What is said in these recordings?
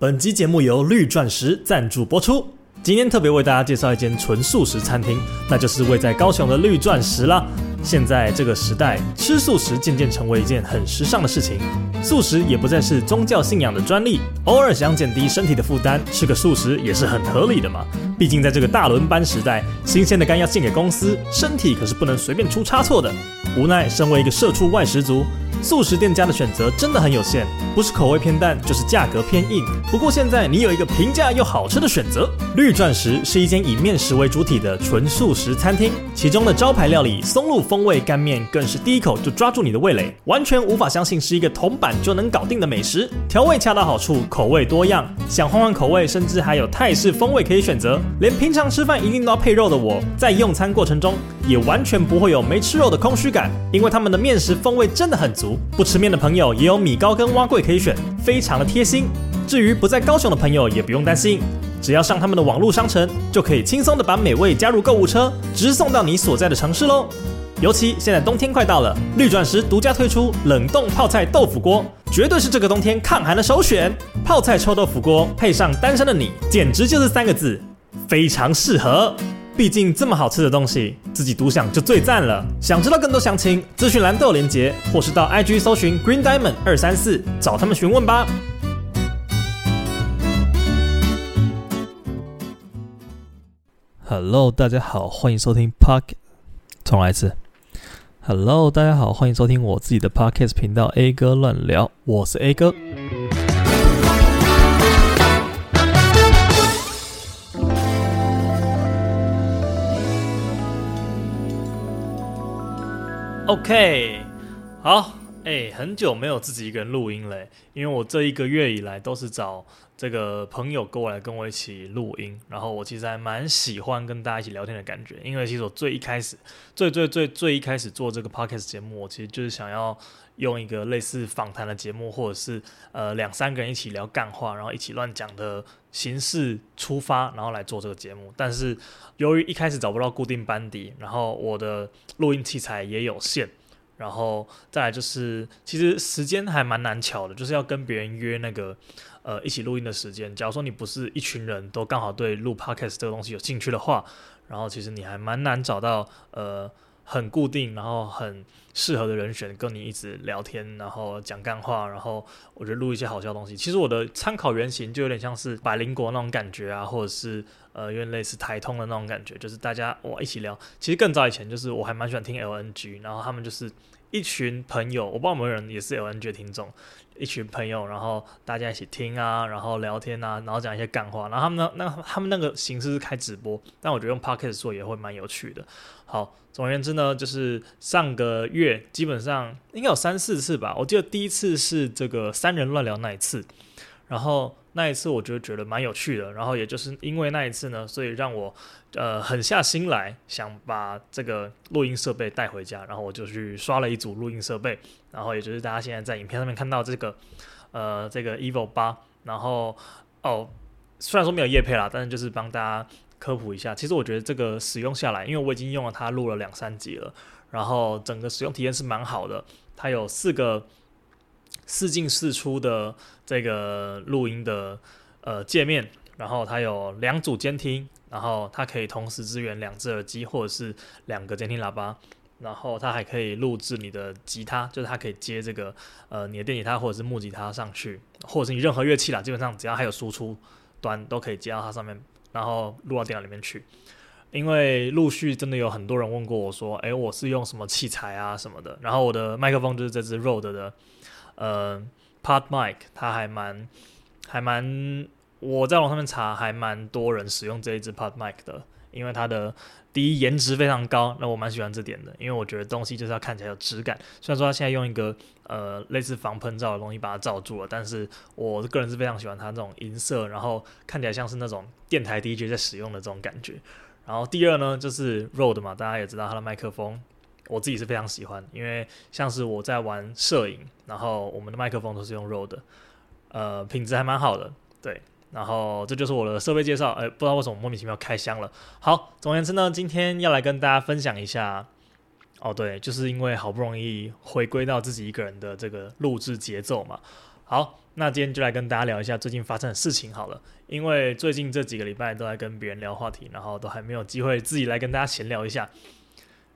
本集节目由绿钻石赞助播出。今天特别为大家介绍一间纯素食餐厅，那就是位在高雄的绿钻石啦。现在这个时代，吃素食渐渐成为一件很时尚的事情，素食也不再是宗教信仰的专利。偶尔想减低身体的负担，吃个素食也是很合理的嘛。毕竟在这个大轮班时代，新鲜的肝要献给公司，身体可是不能随便出差错的。无奈身为一个社畜外食族。素食店家的选择真的很有限，不是口味偏淡，就是价格偏硬。不过现在你有一个平价又好吃的选择，绿钻石是一间以面食为主体的纯素食餐厅，其中的招牌料理松露风味干面更是第一口就抓住你的味蕾，完全无法相信是一个铜板就能搞定的美食。调味恰到好处，口味多样，想换换口味，甚至还有泰式风味可以选择。连平常吃饭一定都要配肉的我，在用餐过程中也完全不会有没吃肉的空虚感，因为他们的面食风味真的很足。不吃面的朋友也有米糕跟碗粿可以选，非常的贴心。至于不在高雄的朋友也不用担心，只要上他们的网络商城，就可以轻松的把美味加入购物车，直送到你所在的城市喽。尤其现在冬天快到了，绿钻石独家推出冷冻泡菜豆腐锅，绝对是这个冬天抗寒的首选。泡菜臭豆腐锅配上单身的你，简直就是三个字，非常适合。毕竟这么好吃的东西，自己独享就最赞了。想知道更多详情，资讯栏都有连结，或是到 IG 搜寻 Green Diamond 二三四找他们询问吧。Hello，大家好，欢迎收听 Park，重来一次。Hello，大家好，欢迎收听我自己的 Podcast 频道 A 哥乱聊，我是 A 哥。OK，好，哎、很久没有自己一个人录音嘞，因为我这一个月以来都是找这个朋友过来跟我一起录音，然后我其实还蛮喜欢跟大家一起聊天的感觉，因为其实我最一开始，最最最最一开始做这个 Podcast 节目，我其实就是想要用一个类似访谈的节目，或者是呃两三个人一起聊干话，然后一起乱讲的形式出发，然后来做这个节目，但是。由于一开始找不到固定班底，然后我的录音器材也有限，然后再来就是，其实时间还蛮难巧的，就是要跟别人约那个呃一起录音的时间。假如说你不是一群人都刚好对录 Podcast 这个东西有兴趣的话，然后其实你还蛮难找到呃。很固定，然后很适合的人选，跟你一直聊天，然后讲干话，然后我觉得录一些好笑的东西。其实我的参考原型就有点像是百灵国那种感觉啊，或者是呃有点类似台通的那种感觉，就是大家哇一起聊。其实更早以前就是我还蛮喜欢听 LNG，然后他们就是一群朋友，我不知道有没有人也是 LNG 听众。一群朋友，然后大家一起听啊，然后聊天啊，然后讲一些干话。然后他们那那他们那个形式是开直播，但我觉得用 podcast 做也会蛮有趣的。好，总而言之呢，就是上个月基本上应该有三四次吧。我记得第一次是这个三人乱聊那一次，然后。那一次我就觉得蛮有趣的，然后也就是因为那一次呢，所以让我呃狠下心来想把这个录音设备带回家，然后我就去刷了一组录音设备，然后也就是大家现在在影片上面看到这个呃这个 Evo 八，然后哦虽然说没有夜配啦，但是就是帮大家科普一下，其实我觉得这个使用下来，因为我已经用了它录了两三集了，然后整个使用体验是蛮好的，它有四个。四进四出的这个录音的呃界面，然后它有两组监听，然后它可以同时支援两只耳机或者是两个监听喇叭，然后它还可以录制你的吉他，就是它可以接这个呃你的电吉他或者是木吉他上去，或者是你任何乐器啦，基本上只要还有输出端都可以接到它上面，然后录到电脑里面去。因为陆续真的有很多人问过我说，诶，我是用什么器材啊什么的，然后我的麦克风就是这只 Rode 的。呃，Pod Mic 它还蛮还蛮，我在网上面查还蛮多人使用这一支 Pod Mic 的，因为它的第一颜值非常高，那我蛮喜欢这点的，因为我觉得东西就是要看起来有质感。虽然说它现在用一个呃类似防喷罩的东西把它罩住了，但是我个人是非常喜欢它这种银色，然后看起来像是那种电台 DJ 在使用的这种感觉。然后第二呢，就是 Rode 嘛，大家也知道它的麦克风。我自己是非常喜欢，因为像是我在玩摄影，然后我们的麦克风都是用 Rode，呃，品质还蛮好的，对。然后这就是我的设备介绍，哎，不知道为什么莫名其妙开箱了。好，总而言之呢，今天要来跟大家分享一下，哦，对，就是因为好不容易回归到自己一个人的这个录制节奏嘛，好，那今天就来跟大家聊一下最近发生的事情好了。因为最近这几个礼拜都在跟别人聊话题，然后都还没有机会自己来跟大家闲聊一下。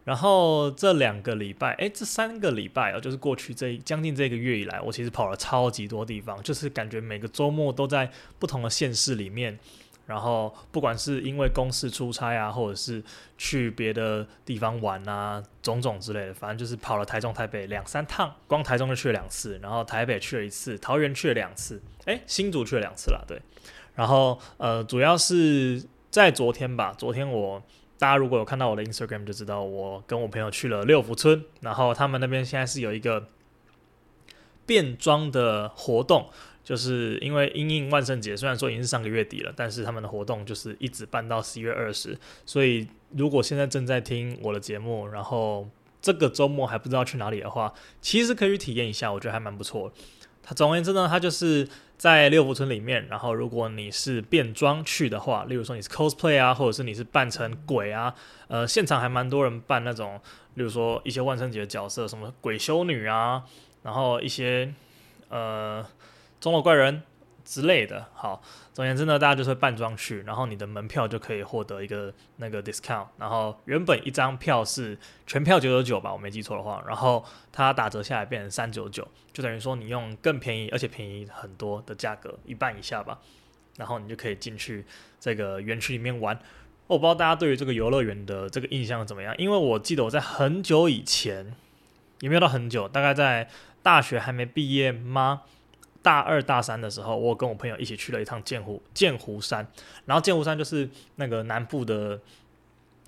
然后这两个礼拜，诶，这三个礼拜哦，就是过去这将近这个月以来，我其实跑了超级多地方，就是感觉每个周末都在不同的县市里面。然后不管是因为公事出差啊，或者是去别的地方玩啊，种种之类的，反正就是跑了台中、台北两三趟，光台中就去了两次，然后台北去了一次，桃园去了两次，诶，新竹去了两次啦，对。然后呃，主要是在昨天吧，昨天我大家如果有看到我的 Instagram 就知道，我跟我朋友去了六福村，然后他们那边现在是有一个变装的活动。就是因为因应万圣节，虽然说已经是上个月底了，但是他们的活动就是一直办到十一月二十。所以如果现在正在听我的节目，然后这个周末还不知道去哪里的话，其实可以去体验一下，我觉得还蛮不错。它总而言之呢，它就是在六福村里面，然后如果你是变装去的话，例如说你是 cosplay 啊，或者是你是扮成鬼啊，呃，现场还蛮多人扮那种，例如说一些万圣节的角色，什么鬼修女啊，然后一些呃。钟楼怪人之类的，好，总而言之呢，大家就是扮装去，然后你的门票就可以获得一个那个 discount，然后原本一张票是全票九九九吧，我没记错的话，然后它打折下来变成三九九，就等于说你用更便宜而且便宜很多的价格，一半以下吧，然后你就可以进去这个园区里面玩。我不知道大家对于这个游乐园的这个印象怎么样，因为我记得我在很久以前，也没有到很久，大概在大学还没毕业吗？大二大三的时候，我跟我朋友一起去了一趟剑湖剑湖山，然后剑湖山就是那个南部的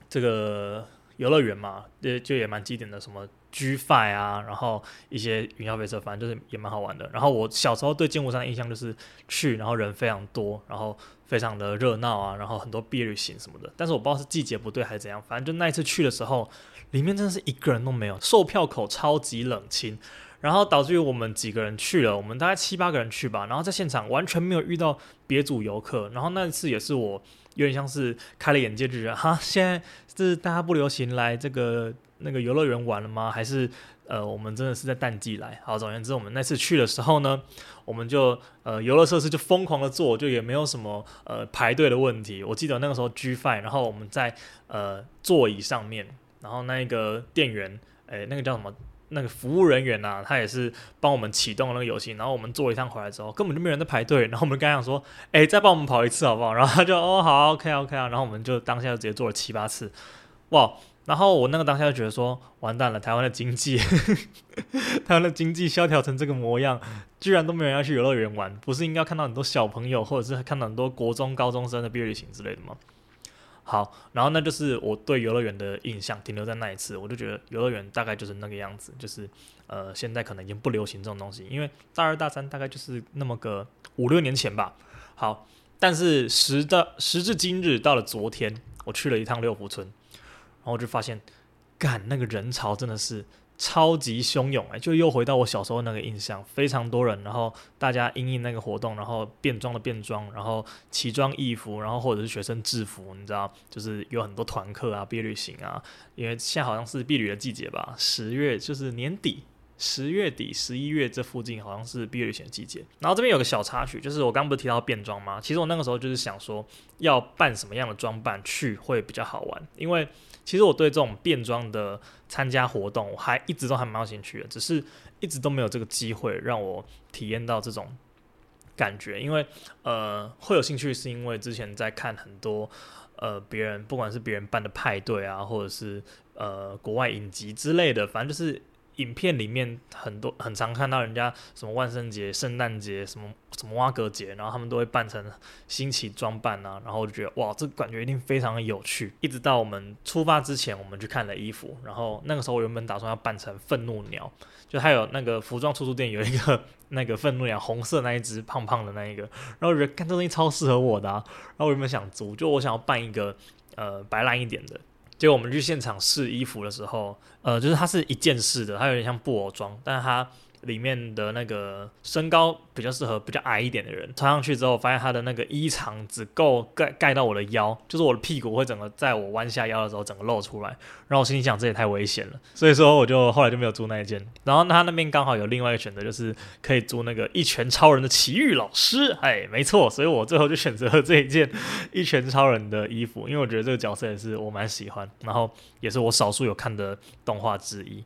这个游乐园嘛，就就也蛮经典的，什么 G Five 啊，然后一些云霄飞车，反正就是也蛮好玩的。然后我小时候对剑湖山的印象就是去，然后人非常多，然后非常的热闹啊，然后很多毕业旅行什么的。但是我不知道是季节不对还是怎样，反正就那一次去的时候，里面真的是一个人都没有，售票口超级冷清。然后导致于我们几个人去了，我们大概七八个人去吧，然后在现场完全没有遇到别组游客。然后那一次也是我有点像是开了眼界，就觉得哈，现在是大家不流行来这个那个游乐园玩了吗？还是呃，我们真的是在淡季来？好，总而言之，我们那次去的时候呢，我们就呃游乐设施就疯狂的坐，就也没有什么呃排队的问题。我记得那个时候 G Five，然后我们在呃座椅上面，然后那个店员，诶，那个叫什么？那个服务人员呐、他也是帮我们启动那个游戏，然后我们做一趟回来之后，根本就没有人在排队，然后我们刚想说，哎、再帮我们跑一次好不好？然后他就哦好，OK OK 啊，然后我们就当下就直接做了七八次，哇！然后我那个当下就觉得说，完蛋了，台湾的经济，台湾的经济萧条成这个模样，居然都没有人要去游乐园玩，不是应该看到很多小朋友，或者是看到很多国中高中生的毕业旅行之类的吗？好，然后那就是我对游乐园的印象停留在那一次，我就觉得游乐园大概就是那个样子，就是呃，现在可能已经不流行这种东西，因为大二大三大概就是那么个五六年前吧。好，但是时到时至今日，到了昨天，我去了一趟六福村，然后我就发现，干那个人潮真的是。超级汹涌哎，就又回到我小时候那个印象，非常多人，然后大家因应那个活动，然后变装的变装，然后奇装异服，然后或者是学生制服，你知道，就是有很多团课啊，毕业旅行啊，因为现在好像是毕旅的季节吧，十月就是年底，十月底十一月这附近好像是毕业旅行的季节。然后这边有个小插曲，就是我刚不是提到变装吗？其实我那个时候就是想说，要扮什么样的装扮去会比较好玩，因为。其实我对这种变装的参加活动，我还一直都还蛮有兴趣的，只是一直都没有这个机会让我体验到这种感觉。因为呃，会有兴趣是因为之前在看很多呃别人，不管是别人办的派对啊，或者是呃国外影集之类的，反正就是。影片里面很多很常看到人家什么万圣节、圣诞节、什么什么挖格节，然后他们都会扮成新奇装扮啊，然后我就觉得哇，这感觉一定非常的有趣。一直到我们出发之前，我们去看了衣服，然后那个时候我原本打算要扮成愤怒鸟，就还有那个服装出租店有一个 那个愤怒鸟，红色那一只胖胖的那一个，然后我觉得看这东西超适合我的啊，然后我原本想租，就我想要扮一个呃白烂一点的。结果我们去现场试衣服的时候，呃，就是它是一件式的，它有点像布偶装，但是它里面的那个身高比较适合比较矮一点的人。穿上去之后，发现他的那个衣长只够盖盖到我的腰，就是我的屁股会整个在我弯下腰的时候整个露出来。然后我心里想，这也太危险了，所以说我就后来就没有租那一件。然后他那边刚好有另外一个选择，就是可以租那个一拳超人的奇遇老师。哎，没错，所以我最后就选择了这一件一拳超人的衣服，因为我觉得这个角色也是我蛮喜欢，然后也是我少数有看的动画之一。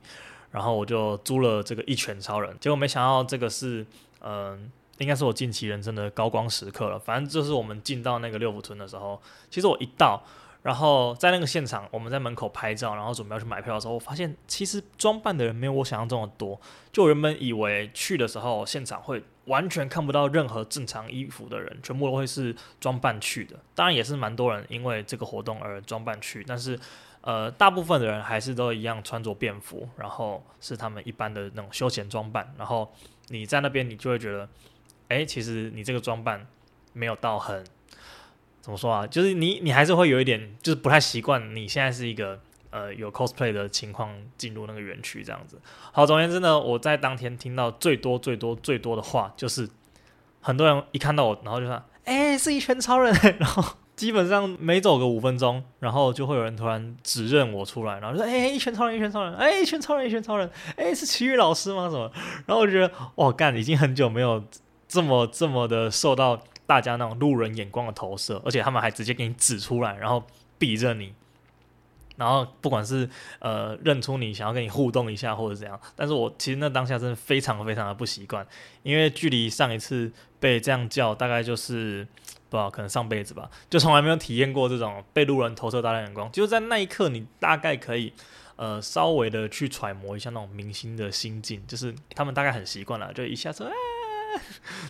然后我就租了这个一拳超人，结果没想到这个是，嗯、应该是我近期人生的高光时刻了。反正就是我们进到那个六福村的时候，其实我一到，然后在那个现场，我们在门口拍照，然后准备要去买票的时候，我发现其实装扮的人没有我想象中的多。就原本以为去的时候现场会完全看不到任何正常衣服的人，全部都会是装扮去的。当然也是蛮多人因为这个活动而装扮去，但是。呃，大部分的人还是都一样穿着便服，然后是他们一般的那种休闲装扮。然后你在那边，你就会觉得，哎，其实你这个装扮没有到很怎么说啊？就是你你还是会有一点，就是不太习惯。你现在是一个呃有 cosplay 的情况进入那个园区这样子。好，总而言之呢，我在当天听到最多最多最多的话，就是很多人一看到我，然后就说，哎，是一拳超人，然后。基本上每走个五分钟，然后就会有人突然指认我出来，然后就说：“哎，一拳超人，一拳超人，哎，一拳超人，一拳超人，哎，是奇遇老师吗？什么？”然后我觉得，哇，干，已经很久没有这么这么的受到大家那种路人眼光的投射，而且他们还直接给你指出来，然后比着你。然后不管是呃认出你，想要跟你互动一下或者怎样，但是我其实那当下真的非常非常的不习惯，因为距离上一次被这样叫，大概就是不知道可能上辈子吧，就从来没有体验过这种被路人投射大量眼光。就在那一刻，你大概可以呃稍微的去揣摩一下那种明星的心境，就是他们大概很习惯了，就一下说啊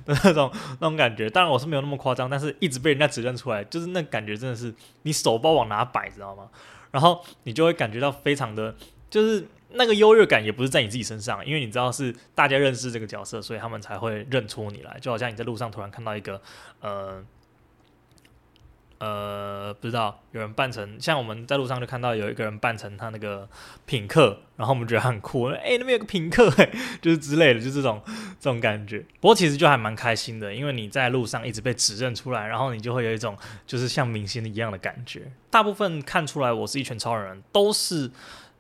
的那种那种感觉。当然我是没有那么夸张，但是一直被人家指认出来，就是那感觉真的是你手不知道往哪摆，知道吗？然后你就会感觉到非常的，就是那个优越感也不是在你自己身上，因为你知道是大家认识这个角色，所以他们才会认出你来，就好像你在路上突然看到一个，呃。呃，不知道有人扮成，像我们在路上就看到有一个人扮成他那个品客，然后我们觉得很酷，哎，那边有个品客，就是之类的，就这种这种感觉。不过其实就还蛮开心的，因为你在路上一直被指认出来，然后你就会有一种就是像明星一样的感觉。大部分看出来我是一拳超人，都是。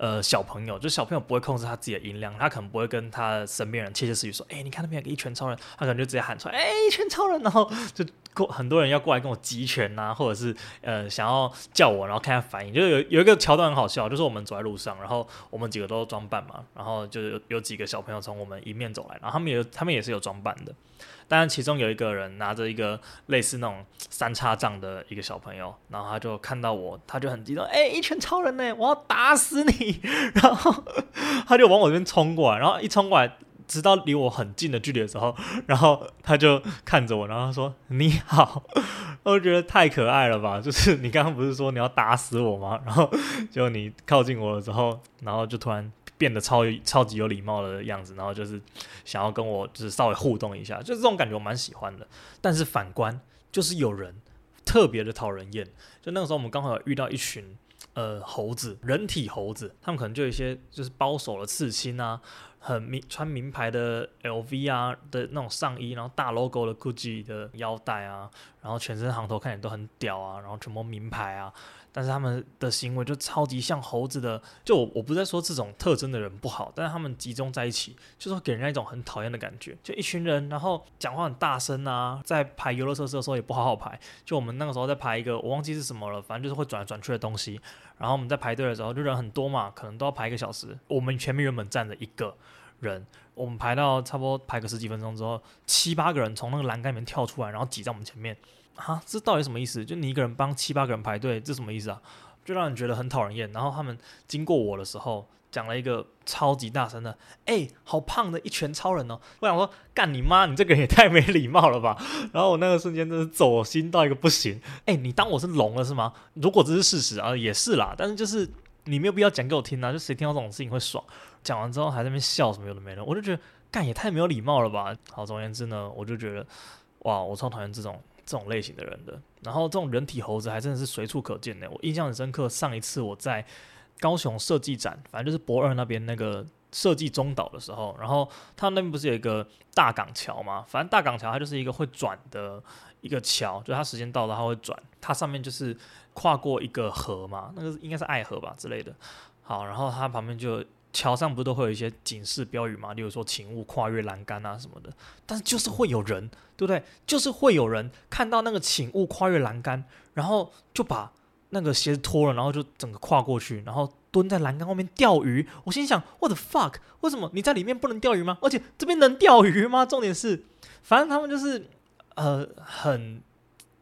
呃，小朋友就小朋友不会控制他自己的音量，他可能不会跟他身边人窃窃私语说：“哎、你看那边有个一拳超人。”他可能就直接喊出来：“哎、一拳超人！”然后就过很多人要过来跟我击拳呐、或者是呃想要叫我，然后看下反应。就是有有一个桥段很好笑，就是我们走在路上，然后我们几个都装扮嘛，然后就有有几个小朋友从我们迎面走来，然后他们也他们也是有装扮的。当然，其中有一个人拿着一个类似那种三叉杖的一个小朋友，然后他就看到我，他就很激动，哎、一拳超人呢，我要打死你！然后 他就往我这边冲过来，然后一冲过来，直到离我很近的距离的时候，然后他就看着我，然后他说：“你好。”我觉得太可爱了吧？就是你刚刚不是说你要打死我吗？然后就你靠近我的时候，然后就突然。变得超超级有礼貌的样子，然后就是想要跟我就是稍微互动一下，就这种感觉我蛮喜欢的。但是反观就是有人特别的讨人厌，就那个时候我们刚好遇到一群呃猴子，人体猴子，他们可能就有一些就是包手的刺青啊，很名穿名牌的 LV 啊的那种上衣，然后大 logo 的 Gucci 的腰带啊，然后全身行头看起来都很屌啊，然后什么名牌啊。但是他们的行为就超级像猴子的，就我我不是在说这种特征的人不好，但是他们集中在一起，就是给人家一种很讨厌的感觉。就一群人，然后讲话很大声啊，在排游乐设施的时候也不好好排。就我们那个时候在排一个，我忘记是什么了，反正就是会转来转去的东西。然后我们在排队的时候，就人很多嘛，可能都要排一个小时。我们前面原本站着一个人，我们排到差不多排个十几分钟之后，七八个人从那个栏杆里面跳出来，然后挤在我们前面。啊，这到底什么意思？就你一个人帮七八个人排队，这什么意思啊？就让人觉得很讨人厌。然后他们经过我的时候，讲了一个超级大声的：“哎、好胖的一拳超人哦！”我想说，干你妈，你这个人也太没礼貌了吧！然后我那个瞬间真是走心到一个不行。哎、你当我是聋了是吗？如果这是事实啊，也是啦。但是就是你没有必要讲给我听啊，就谁听到这种事情会爽？讲完之后还在那边笑什么有的没的，我就觉得干也太没有礼貌了吧！好，总而言之呢，我就觉得哇，我超讨厌这种。这种类型的人的，然后这种人体猴子还真的是随处可见的。我印象很深刻，上一次我在高雄设计展，反正就是博二那边那个设计中岛的时候，然后他那边不是有一个大港桥吗？反正大港桥它就是一个会转的一个桥，就它时间到了它会转，它上面就是跨过一个河嘛，那个应该是爱河吧之类的。好，然后它旁边就桥上不都会有一些警示标语吗，例如说请勿跨越栏杆啊什么的。但是就是会有人，对不对？就是会有人看到那个请勿跨越栏杆，然后就把那个鞋子脱了，然后就整个跨过去，然后。蹲在栏杆后面钓鱼，我心想：What the fuck？为什么你在里面不能钓鱼吗？而且这边能钓鱼吗？重点是，反正他们就是呃很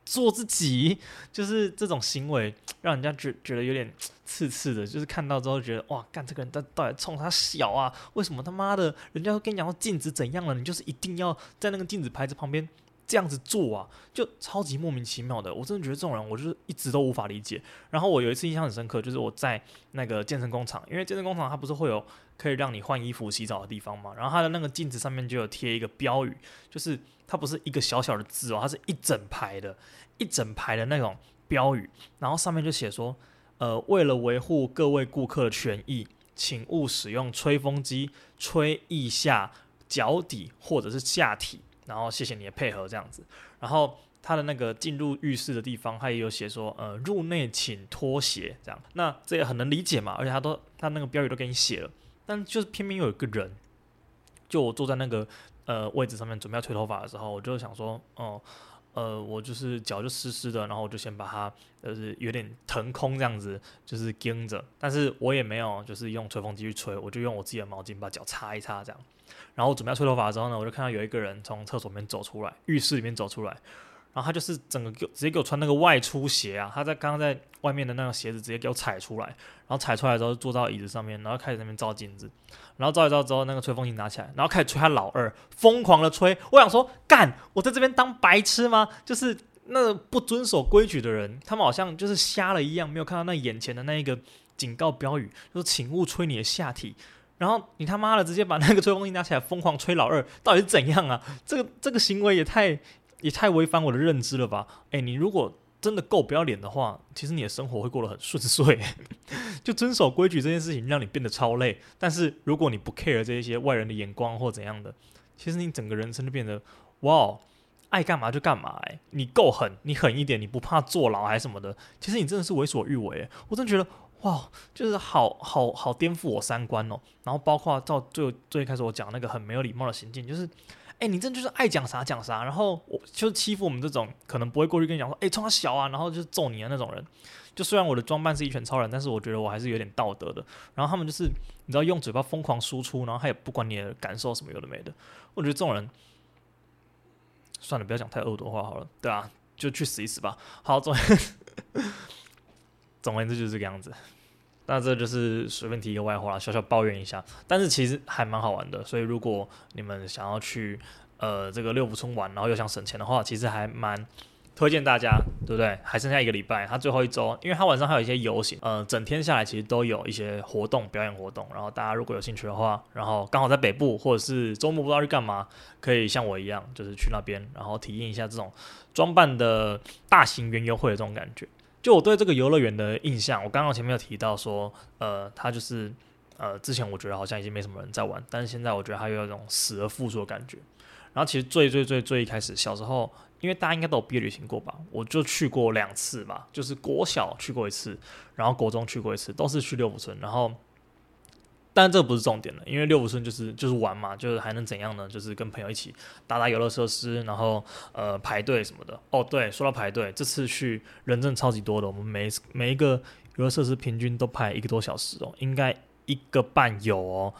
做自己，就是这种行为让人家觉觉得有点刺刺的。就是看到之后觉得哇，干这个人在到底冲他小啊？为什么他妈的，人家会跟你讲说禁止怎样了，你就是一定要在那个镜子牌子旁边。这样子做啊，就超级莫名其妙的。我真的觉得这种人，我就是一直都无法理解。然后我有一次印象很深刻，就是我在那个健身工厂，因为健身工厂它不是会有可以让你换衣服、洗澡的地方嘛。然后它的那个镜子上面就有贴一个标语，就是它不是一个小小的字哦，它是一整排的，一整排的那种标语。然后上面就写说，呃，为了维护各位顾客的权益，请勿使用吹风机吹腋下、脚底或者是下体。然后谢谢你的配合，这样子。然后他的那个进入浴室的地方，他也有写说，呃，入内请脱鞋，这样。那这也很能理解嘛，而且他都他那个标语都给你写了，但就是偏偏有一个人，就我坐在那个呃位置上面准备要吹头发的时候，我就想说，哦、呃，我就是脚就湿湿的，然后我就先把它就是有点腾空这样子，就是撑着，但是我也没有就是用吹风机去吹，我就用我自己的毛巾把脚擦一擦这样。然后我准备要吹头发的时候呢，我就看到有一个人从厕所里面走出来，浴室里面走出来，然后他就是整个给直接给我穿那个外出鞋啊，他在刚刚在外面的那个鞋子直接给我踩出来，然后踩出来之后就坐到椅子上面，然后开始那边照镜子，然后照一照之后，那个吹风机拿起来，然后开始吹他老二，疯狂的吹。我想说，干，我在这边当白痴吗？就是那不遵守规矩的人，他们好像就是瞎了一样，没有看到那眼前的那一个警告标语，就是请勿吹你的下体。然后你他妈的直接把那个吹风机拿起来疯狂吹老二，到底是怎样啊？这个这个行为也太也太违反我的认知了吧？诶，你如果真的够不要脸的话，其实你的生活会过得很顺遂。就遵守规矩这件事情让你变得超累，但是如果你不 care 这些外人的眼光或怎样的，其实你整个人生就变得哇，哦爱干嘛就干嘛。诶，你够狠，你狠一点，你不怕坐牢还是什么的？其实你真的是为所欲为。我真觉得。哇，就是好好好颠覆我三观哦！然后包括到最最开始我讲那个很没有礼貌的行径，就是，哎，你真就是爱讲啥讲啥，然后我就是欺负我们这种可能不会过去跟你讲说，哎，冲他小啊，然后就是揍你的那种人。就虽然我的装扮是一拳超人，但是我觉得我还是有点道德的。然后他们就是你知道用嘴巴疯狂输出，然后他也不管你的感受什么有的没的。我觉得这种人，算了，不要讲太恶毒话好了，对啊，就去死一死吧。好，总。总而言之就是这个样子，那这就是随便提一个外话，小小抱怨一下。但是其实还蛮好玩的，所以如果你们想要去呃这个六福村玩，然后又想省钱的话，其实还蛮推荐大家，对不对？还剩下一个礼拜，它最后一周，因为它晚上还有一些游行，呃，整天下来其实都有一些活动、表演活动。然后大家如果有兴趣的话，然后刚好在北部或者是周末不知道去干嘛，可以像我一样，就是去那边，然后体验一下这种装扮的大型园游会的这种感觉。就我对这个游乐园的印象，我刚刚前面有提到说，呃，它就是，呃，之前我觉得好像已经没什么人在玩，但是现在我觉得它有一种死而复生的感觉。然后其实最最最最一开始，小时候，因为大家应该都有毕业旅行过吧，我就去过两次吧，就是国小去过一次，然后国中去过一次，都是去六福村，然后。但这不是重点了，因为六福村就是就是玩嘛，就是还能怎样呢？就是跟朋友一起打打游乐设施，然后呃排队什么的。哦，对，说到排队，这次去人真的超级多的，我们每每一个游乐设施平均都排一个多小时哦，应该一个半有哦，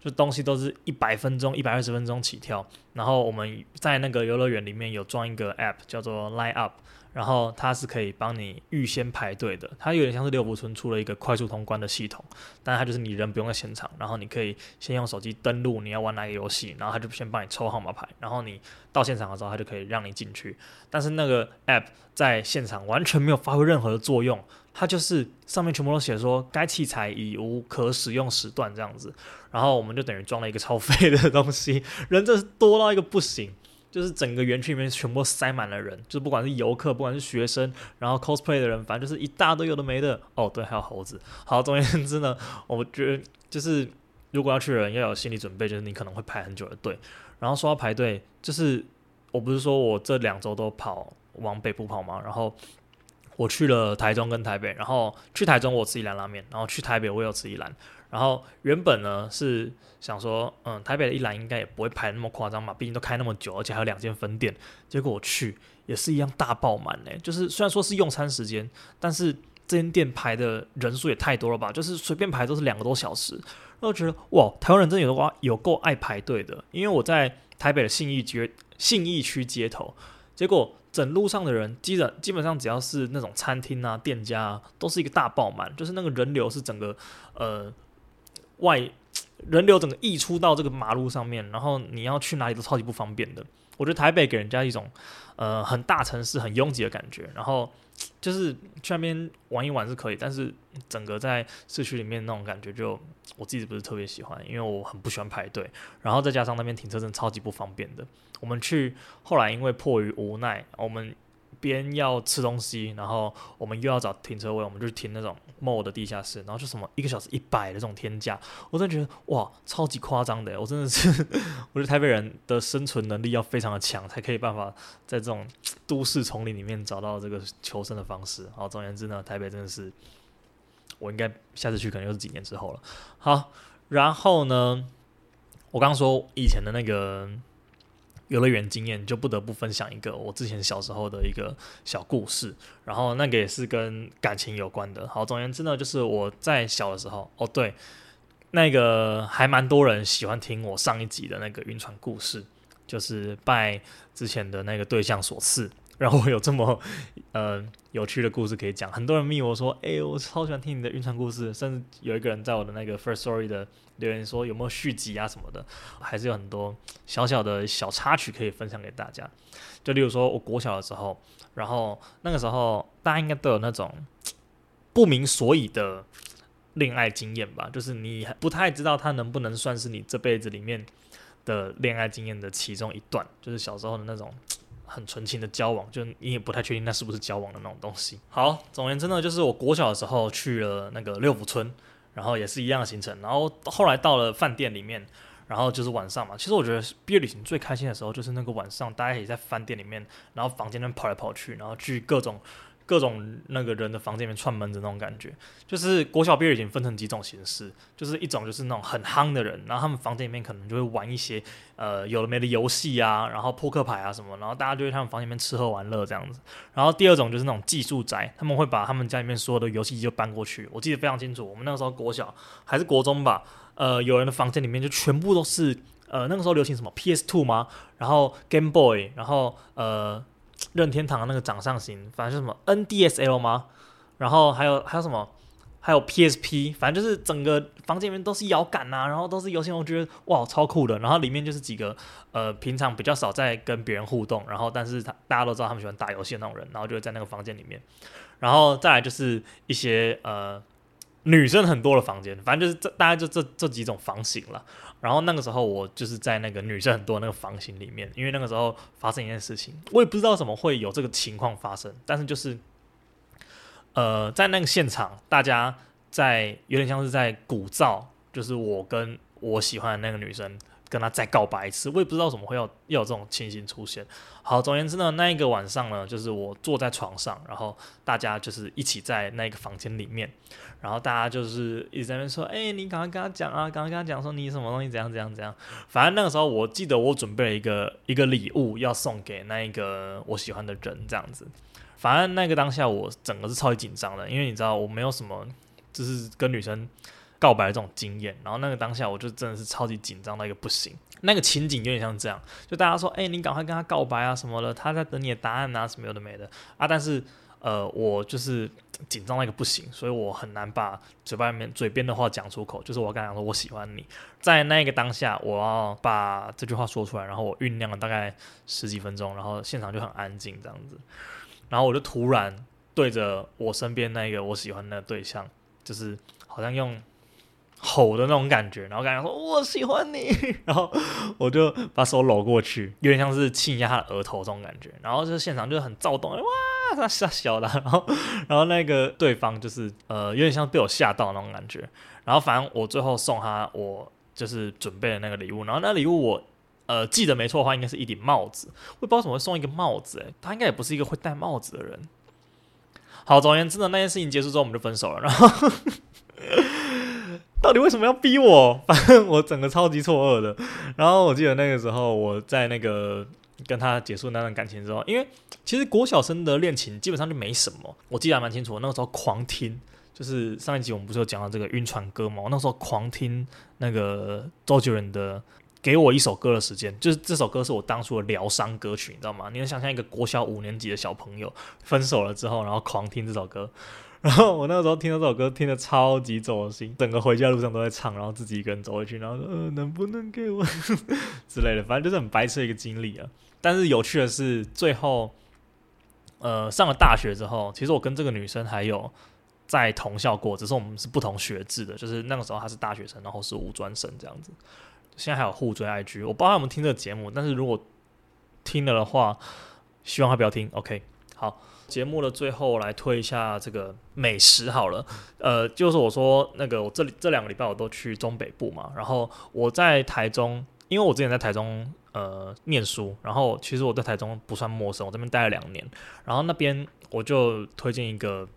就东西都是一百分钟、一百二十分钟起跳。然后我们在那个游乐园里面有装一个 app，叫做 Line Up。然后它是可以帮你预先排队的，它有点像是六福村出了一个快速通关的系统，但它就是你人不用在现场，然后你可以先用手机登录你要玩哪个游戏，然后它就先帮你抽号码牌，然后你到现场的时候，它就可以让你进去。但是那个 app 在现场完全没有发挥任何的作用，它就是上面全部都写说该器材已无可使用时段这样子，然后我们就等于装了一个超 废的东西，人真是多到一个不行。就是整个园区里面全部塞满了人，就不管是游客，不管是学生，然后 cosplay 的人，反正就是一大堆有的没的。哦，对，还有猴子。好，总而言之呢，我觉得就是如果要去的人要有心理准备，就是你可能会排很久的队。然后说到排队，就是我不是说我这两周都跑往北部跑吗？然后我去了台中跟台北，然后去台中我吃一兰拉面，然后去台北我有吃一兰。然后原本呢是想说，嗯，台北的一兰应该也不会排那么夸张嘛，毕竟都开那么久，而且还有两间分店。结果我去也是一样大爆满呢。就是虽然说是用餐时间，但是这间店排的人数也太多了吧？就是随便排都是两个多小时。然后觉得哇，台湾人真的有的话有够爱排队的。因为我在台北的信义街信义区街头，结果整路上的人基本基本上只要是那种餐厅啊、店家啊，都是一个大爆满，就是那个人流是整个呃。外 人流整个溢出到这个马路上面，然后你要去哪里都超级不方便的。我觉得台北给人家一种呃很大城市很拥挤的感觉，然后就是去那边玩一玩是可以，但是整个在市区里面那种感觉就我自己不是特别喜欢，因为我很不喜欢排队，然后再加上那边停车真的超级不方便的。我们去后来因为迫于无奈，我们。边要吃东西，然后我们又要找停车位，我们就停那种 mall 的地下室，然后就什么一个小时一百的这种天价，我真的觉得哇，超级夸张的，我真的是，我觉得台北人的生存能力要非常的强，才可以办法在这种都市丛林里面找到这个求生的方式。好，总而言之呢，台北真的是，我应该下次去可能又是几年之后了。好，然后呢，我刚刚说以前的那个。游乐园经验就不得不分享一个我之前小时候的一个小故事，然后那个也是跟感情有关的。好，总而言之呢，就是我在小的时候，哦对，那个还蛮多人喜欢听我上一集的那个晕船故事，就是拜之前的那个对象所赐。然后我有这么呃有趣的故事可以讲，很多人密我说，哎，我超喜欢听你的晕船故事，甚至有一个人在我的那个 First Story 的留言说有没有续集啊什么的，还是有很多小小的小插曲可以分享给大家。就例如说我国小的时候，然后那个时候大家应该都有那种不明所以的恋爱经验吧，就是你不太知道他能不能算是你这辈子里面的恋爱经验的其中一段，就是小时候的那种。很纯情的交往，就你也不太确定那是不是交往的那种东西。好，总而言之呢，就是我国小的时候去了那个六福村，然后也是一样的行程，然后后来到了饭店里面，然后就是晚上嘛。其实我觉得毕业旅行最开心的时候就是那个晚上，大家也在饭店里面，然后房间里面跑来跑去，然后去各种。各种那个人的房间里面串门子那种感觉，就是国小毕业已经分成几种形式，就是一种就是那种很夯的人，然后他们房间里面可能就会玩一些呃有的没的游戏啊，然后扑克牌啊什么，然后大家就在他们房间里面吃喝玩乐这样子。然后第二种就是那种技术宅，他们会把他们家里面所有的游戏机就搬过去。我记得非常清楚，我们那个时候国小还是国中吧，呃，有人的房间里面就全部都是呃那个时候流行什么 PS Two 吗？然后 Game Boy，然后呃。任天堂的那个掌上型，反正就什么 NDSL 吗？然后还有还有什么？还有 PSP，反正就是整个房间里面都是摇杆呐，然后都是游戏，我觉得哇超酷的。然后里面就是几个呃平常比较少在跟别人互动，然后但是他大家都知道他们喜欢打游戏的那种人，然后就在那个房间里面。然后再来就是一些呃女生很多的房间，反正就是这大概就这这几种房型了。然后那个时候我就是在那个女生很多那个房型里面，因为那个时候发生一件事情，我也不知道怎么会有这个情况发生，但是就是，呃，在那个现场，大家在有点像是在鼓噪，就是我跟我喜欢的那个女生。跟他再告白一次，我也不知道怎么会要又有这种情形出现。好，总而言之呢，那一个晚上呢，就是我坐在床上，然后大家就是一起在那个房间里面，然后大家就是一直在那边说：“哎、你赶快跟他讲啊，赶快跟他讲说你什么东西怎样怎样怎样。”反正那个时候，我记得我准备了一个一个礼物要送给那一个我喜欢的人，这样子。反正那个当下，我整个是超级紧张的，因为你知道我没有什么，就是跟女生。告白的这种经验，然后那个当下我就真的是超级紧张到一个不行。那个情景有点像这样，就大家说：“哎、你赶快跟他告白啊什么的，他在等你的答案啊什么有的没的啊。”但是呃，我就是紧张到一个不行，所以我很难把嘴巴里面嘴边的话讲出口。就是我刚才说我喜欢你，在那个当下，我要把这句话说出来，然后我酝酿了大概十几分钟，然后现场就很安静这样子，然后我就突然对着我身边那个我喜欢的对象，就是好像用。吼的那种感觉，然后跟他说我喜欢你，然后我就把手搂过去，有点像是亲一下他的额头这种感觉，然后就现场就很躁动，哇，他吓小了，然后然后那个对方就是呃有点像被我吓到那种感觉，然后反正我最后送他我就是准备的那个礼物。然后那礼物我呃记得没错的话，应该是一顶帽子。我也不知道怎么会送一个帽子，诶，他应该也不是一个会戴帽子的人。好，总而言之呢，那件事情结束之后，我们就分手了。然后到底为什么要逼我？反正我整个超级错愕的。然后我记得那个时候我在那个。跟他结束那段感情之后，因为其实国小生的恋情基本上就没什么，我记得还蛮清楚。那个时候狂听，就是上一集我们不是有讲到这个晕船歌嘛？我那时候狂听那个周杰伦的《给我一首歌的时间》，就是这首歌是我当初的疗伤歌曲，你知道吗？你能想象一个国小五年级的小朋友分手了之后，然后狂听这首歌？然后我那个时候听到这首歌，听得超级走心，整个回家路上都在唱，然后自己一个人走回去，然后说呃能不能给我 之类的，反正就是很白痴的一个经历啊。但是有趣的是，最后呃上了大学之后，其实我跟这个女生还有在同校过，只是我们是不同学制的，就是那个时候她是大学生，然后是五专生这样子。现在还有互追 IG，我不知道他们听这个节目，但是如果听了的话，希望他不要听。OK，好。节目的最后来推一下这个美食好了，呃，就是我说那个我这里这两个礼拜我都去中北部嘛，然后我在台中，因为我之前在台中呃念书，然后其实我在台中不算陌生，我这边待了两年，然后那边我就推荐一个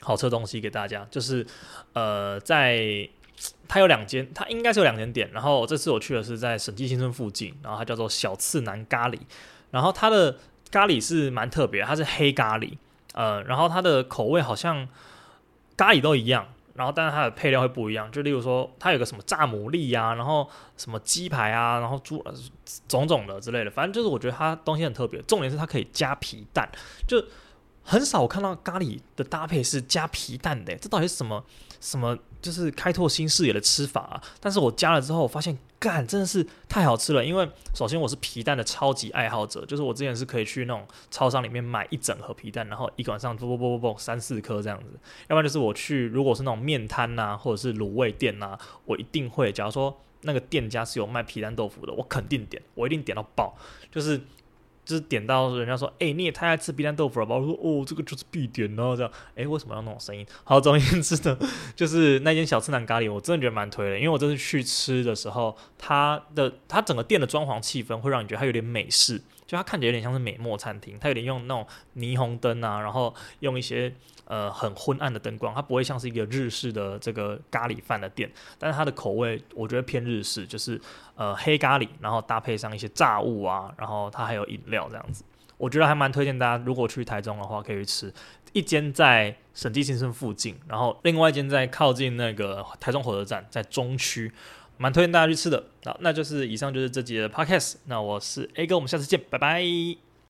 好吃的东西给大家，就是呃在它有两间，它应该是有两间店，然后这次我去的是在审计新村附近，然后它叫做小次南咖喱，然后它的。咖喱是蛮特别，它是黑咖喱，呃，然后它的口味好像咖喱都一样，然后但是它的配料会不一样，就例如说它有个什么炸牡蛎呀，然后什么鸡排啊，然后猪种种的之类的，反正就是我觉得它东西很特别，重点是它可以加皮蛋，就很少看到咖喱的搭配是加皮蛋的，这到底是什么什么？就是开拓新视野的吃法啊！但是我加了之后，发现干真的是太好吃了。因为首先我是皮蛋的超级爱好者，就是我之前是可以去那种超商里面买一整盒皮蛋，然后一个晚上啵啵啵啵啵三四颗这样子。要不然就是我去，如果是那种面摊呐，或者是卤味店呐，我一定会。假如说那个店家是有卖皮蛋豆腐的，我肯定点，我一定点到爆，就是。就是点到人家说，哎、你也太爱吃皮蛋豆腐了吧？我说，哦，这个就是必点，然后这样，哎、为什么要那种声音？好，总而言之呢，就是那间小吃男咖喱，我真的觉得蛮推的，因为我这次去吃的时候，它的它整个店的装潢气氛会让你觉得它有点美式。就它看起来有点像是美墨餐厅，它有点用那种霓虹灯啊，然后用一些呃很昏暗的灯光，它不会像是一个日式的这个咖喱饭的店，但是它的口味我觉得偏日式，就是呃黑咖喱，然后搭配上一些炸物啊，然后它还有饮料这样子，我觉得还蛮推荐大家，如果去台中的话可以去吃，一间在审计新生附近，然后另外一间在靠近那个台中火车站，在中区。蛮推荐大家去吃的，好，那就是以上就是这集的 podcast，那我是 A 哥，我们下次见，拜拜。